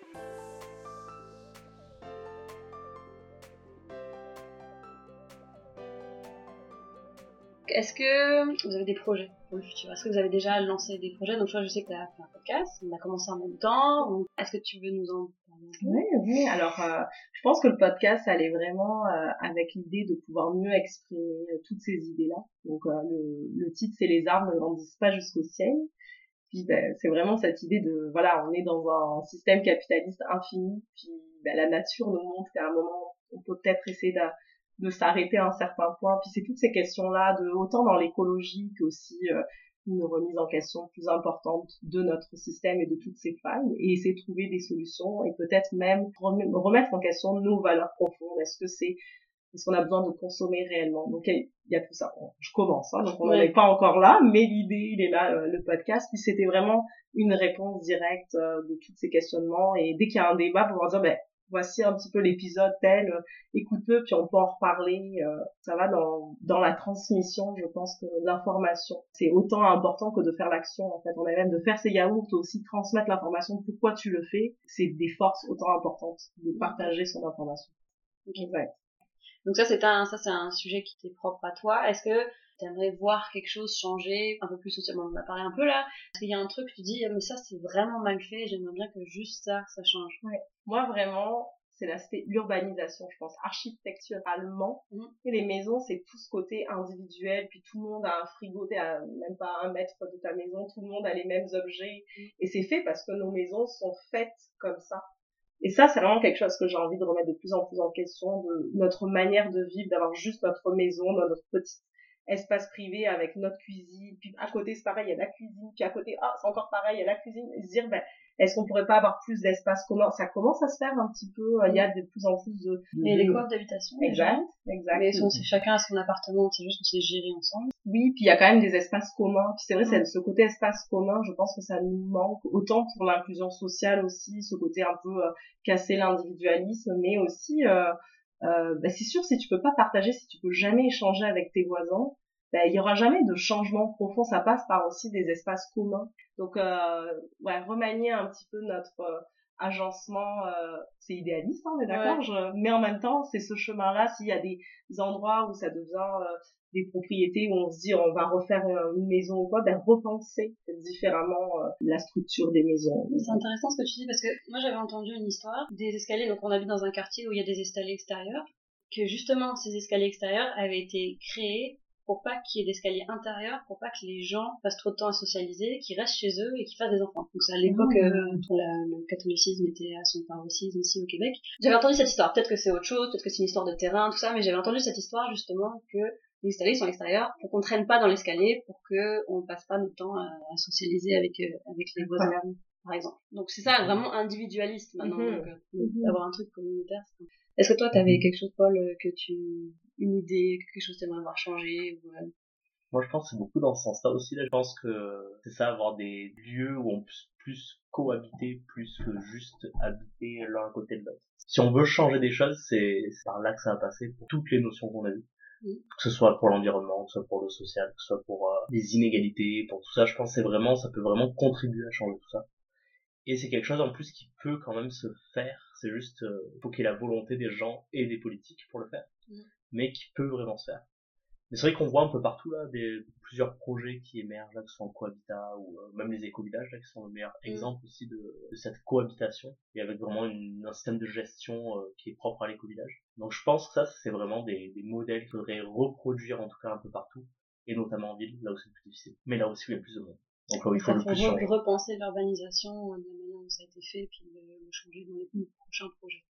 Est-ce que vous avez des projets pour le futur? Est-ce que vous avez déjà lancé des projets? Donc, je sais que tu as fait un podcast, on a commencé en même temps. Est-ce que tu veux nous en parler? Oui, oui. Alors, euh, je pense que le podcast, allait vraiment euh, avec l'idée de pouvoir mieux exprimer euh, toutes ces idées-là. Donc, le, le titre, c'est Les arbres ne grandissent pas jusqu'au ciel. Puis, ben, c'est vraiment cette idée de, voilà, on est dans un système capitaliste infini. Puis, ben, la nature nous montre qu'à un moment, on peut peut-être essayer de, de s'arrêter à un certain point. Puis, c'est toutes ces questions-là, de autant dans l'écologie qu'aussi euh, une remise en question plus importante de notre système et de toutes ses failles et essayer de trouver des solutions et peut-être même rem- remettre en question nos valeurs profondes. Est-ce que c'est est-ce qu'on a besoin de consommer réellement? Donc il y a tout ça. Je commence, hein, donc on n'en Ouais. est pas encore là, mais l'idée, il est là, euh, le podcast. Puis c'était vraiment une réponse directe euh, de tous ces questionnements et dès qu'il y a un débat, pouvoir dire ben voici un petit peu l'épisode tel, euh, écoute-le, puis on peut en reparler. euh, ça va dans, dans la transmission, je pense que l'information, c'est autant important que de faire l'action, en fait. On a même de faire ses yaourts, aussi transmettre l'information, pourquoi tu le fais, c'est des forces autant importantes de partager son information. Exact. Donc ça, c'est un, ça, c'est un sujet qui t'est propre à toi. Est-ce que tu aimerais voir quelque chose changer un peu plus socialement On en a parlé un peu là. Est-ce qu'il y a un truc, tu dis, Ah, mais ça, c'est vraiment mal fait, j'aimerais bien que juste ça, ça change. Moi, vraiment, c'est l'aspect urbanisation, je pense, architecturalement. Mhm. Et les maisons, c'est tout ce côté individuel, puis tout le monde a un frigo, t'es à même pas un mètre de ta maison, tout le monde a les mêmes objets. Et c'est fait parce que nos maisons sont faites comme ça. Et ça, c'est vraiment quelque chose que j'ai envie de remettre de plus en plus en question, de notre manière de vivre, d'avoir juste notre maison, notre petit espace privé avec notre cuisine, puis à côté c'est pareil, il y a la cuisine, puis à côté, ah, c'est encore pareil, il y a la cuisine, et se dire, ben, est-ce qu'on pourrait pas avoir plus d'espace commun? Ça commence à se faire un petit peu, il y a de plus en plus de... Mais les coop d'habitation, Exact, exact. Mais c'est chacun a son appartement, c'est juste qu'on s'est géré ensemble. Oui, puis il y a quand même des espaces communs. Puis c'est vrai, c'est ce côté espace commun, je pense que ça nous manque, autant pour l'inclusion sociale aussi, ce côté un peu euh, casser l'individualisme, mais aussi, euh, euh, bah, c'est sûr, si tu peux pas partager, si tu peux jamais échanger avec tes voisins, bah, il y aura jamais de changement profond. Ça passe par aussi des espaces communs. Donc, euh, ouais, remanier un petit peu notre euh, agencement, euh, c'est idéaliste, hein, on est d'accord, mais en même temps, c'est ce chemin-là, s'il y a des endroits où ça devient euh, des propriétés où on se dit on va refaire une maison ou quoi, ben repenser différemment euh, la structure des maisons. C'est intéressant ce que tu dis parce que moi j'avais entendu une histoire des escaliers, donc on habite dans un quartier où il y a des escaliers extérieurs, que justement ces escaliers extérieurs avaient été créés pour pas qu'il y ait d'escaliers intérieurs, pour pas que les gens passent trop de temps à socialiser, qu'ils restent chez eux et qu'ils fassent des enfants. Donc c'est à l'époque Mmh. euh, où la- le catholicisme était à son paroxysme ici au Québec. J'avais entendu cette histoire, peut-être que c'est autre chose, peut-être que c'est une histoire de terrain, tout ça, mais j'avais entendu cette histoire justement que les escaliers sont extérieurs pour qu'on traîne pas dans l'escalier, pour que on passe pas notre temps à, à socialiser avec euh, avec les voisins, par exemple. Donc c'est ça vraiment individualiste maintenant, Mhm. donc, euh, Mhm. d'avoir un truc communautaire. Est-ce que toi t'avais quelque chose, Paul, euh, que tu une idée, quelque chose que t'aimerais voir changer ou, euh, Moi, je pense que c'est beaucoup dans ce sens-là aussi. Là, je pense que c'est ça, avoir des lieux où on peut plus cohabiter, plus que juste habiter l'un à côté de l'autre. Si on veut changer des choses, c'est c'est par là que ça va passer pour toutes les notions qu'on a vues. Que ce soit pour l'environnement, que ce soit pour le social, que ce soit pour euh, les inégalités, pour tout ça, je pense que c'est vraiment, ça peut vraiment contribuer à changer tout ça. Et c'est quelque chose en plus qui peut quand même se faire. C'est juste, euh, faut qu'il y ait la volonté des gens et des politiques pour le faire. Mm. Mais qui peut vraiment se faire. Mais c'est vrai qu'on voit un peu partout là des plusieurs projets qui émergent là, que ce soit en cohabitat ou euh, même les éco-villages là qui sont le meilleur Mm. exemple aussi de, de cette cohabitation et avec vraiment une, un système de gestion euh, qui est propre à l'éco-village. Donc je pense que ça c'est vraiment des, des modèles qu'il faudrait reproduire en tout cas un peu partout et notamment en ville là où c'est le plus difficile. Mais là aussi où il y a plus de monde. Donc là où il faut changer. repenser l'urbanisation euh, de la manière dont ça a été fait, puis le, le changer dans les prochains projets.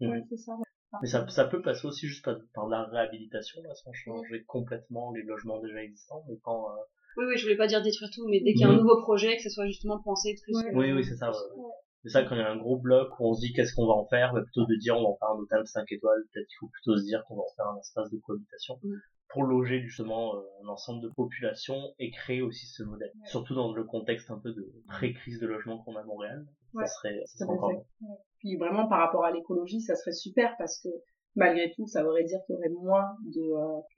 Mhm. Ouais, c'est ça. Mais ça, ça peut passer aussi juste par, par de la réhabilitation, là, sans changer complètement les logements déjà existants, mais quand, euh, Oui, oui, je voulais pas dire détruire tout, mais dès qu'il y a un Mhm. nouveau projet, que ce soit justement pensé plus. Ouais. euh, Oui, oui, c'est ça. ouais, ouais. C'est ça, quand il y a un gros bloc où on se dit qu'est-ce qu'on va en faire, bah, plutôt de dire on va en faire un hôtel 5 étoiles, peut-être qu'il faut plutôt se dire qu'on va en faire un espace de cohabitation Mm. Pour loger justement euh, un ensemble de populations et créer aussi ce modèle. Surtout dans le contexte un peu de pré-crise de logement qu'on a à Montréal, Ouais. ça serait, ça serait encore. Puis vraiment par rapport à l'écologie, ça serait super parce que malgré tout, ça voudrait dire qu'il y aurait moins de,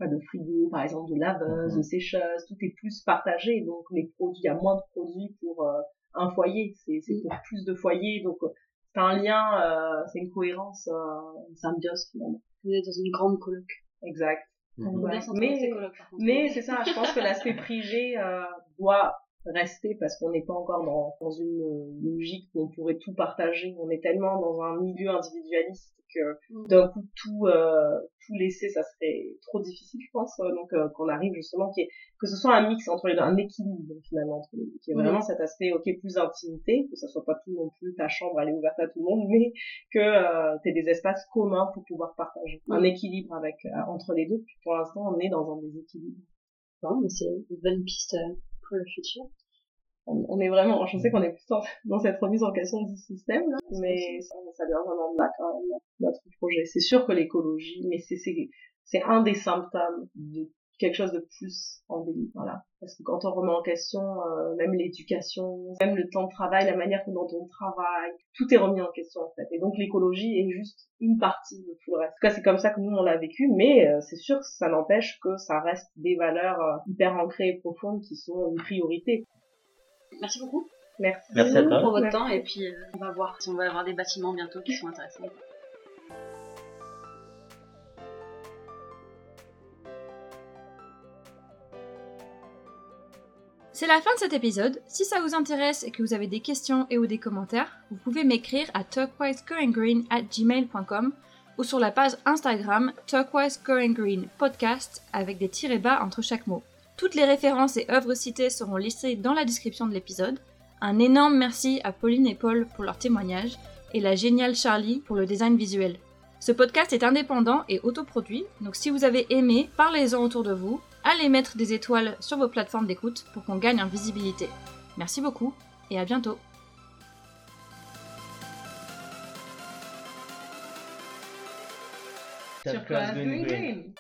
euh, de frigo, par exemple, de laveuses, Mhm. de sécheuses, tout est plus partagé, donc les produits, il y a moins de produits pour euh, un foyer, c'est pour plus de foyers, donc euh, c'est un lien, euh, c'est une cohérence, euh, une symbiose finalement. Vous êtes dans une grande coloc. Exact. Ouais. Mais-. Mais c'est ça, je pense que l'aspect privé euh, doit rester parce qu'on n'est pas encore dans, dans une logique où on pourrait tout partager. On est tellement dans un milieu individualiste que Mm. d'un coup tout euh, tout laisser, ça serait trop difficile, je pense. Euh, Donc euh, qu'on arrive justement ait- que ce soit un mix entre les deux, un équilibre finalement entre les deux, qui est Mm. vraiment cet aspect ok plus intimité, que ça soit pas tout non plus ta chambre elle est ouverte à tout le monde, mais que euh, t'aies des espaces communs pour pouvoir partager. Un Mm. équilibre avec euh, entre les deux. Puis pour l'instant on est dans un déséquilibre. Bon, mais c'est une bonne piste euh, pour le futur. on, on est vraiment, je sais qu'on est plus dans, cette remise en question du système, là, mais ça, ça vient vraiment de là quand même, notre projet. C'est sûr que l'écologie, mais c'est, c'est, c'est un des symptômes de quelque chose de plus endémique, voilà. Parce que quand on remet en question euh, même l'éducation, même le temps de travail, la manière dont on travaille, tout est remis en question en fait. Et donc l'écologie est juste une partie de tout le reste. En tout cas, c'est comme ça que nous on l'a vécu, mais euh, c'est sûr que ça n'empêche que ça reste des valeurs euh, hyper ancrées et profondes qui sont une priorité. Merci beaucoup Merci. Merci à toi. pour votre Merci. temps et puis euh, on va voir si on va avoir des bâtiments bientôt qui sont intéressants. C'est la fin de cet épisode. Si ça vous intéresse et que vous avez des questions et ou des commentaires, vous pouvez m'écrire à turquoisegoinggreen at gmail.com ou sur la page Instagram turquoisegoinggreen podcast avec des tirets bas entre chaque mot. Toutes les références et œuvres citées seront listées dans la description de l'épisode. Un énorme merci à Pauline et Paul pour leur témoignage et la géniale Charlie pour le design visuel. Ce podcast est indépendant et autoproduit, donc si vous avez aimé, parlez-en autour de vous, allez mettre des étoiles sur vos plateformes d'écoute pour qu'on gagne en visibilité. Merci beaucoup et à bientôt. Turquoise Green. Green.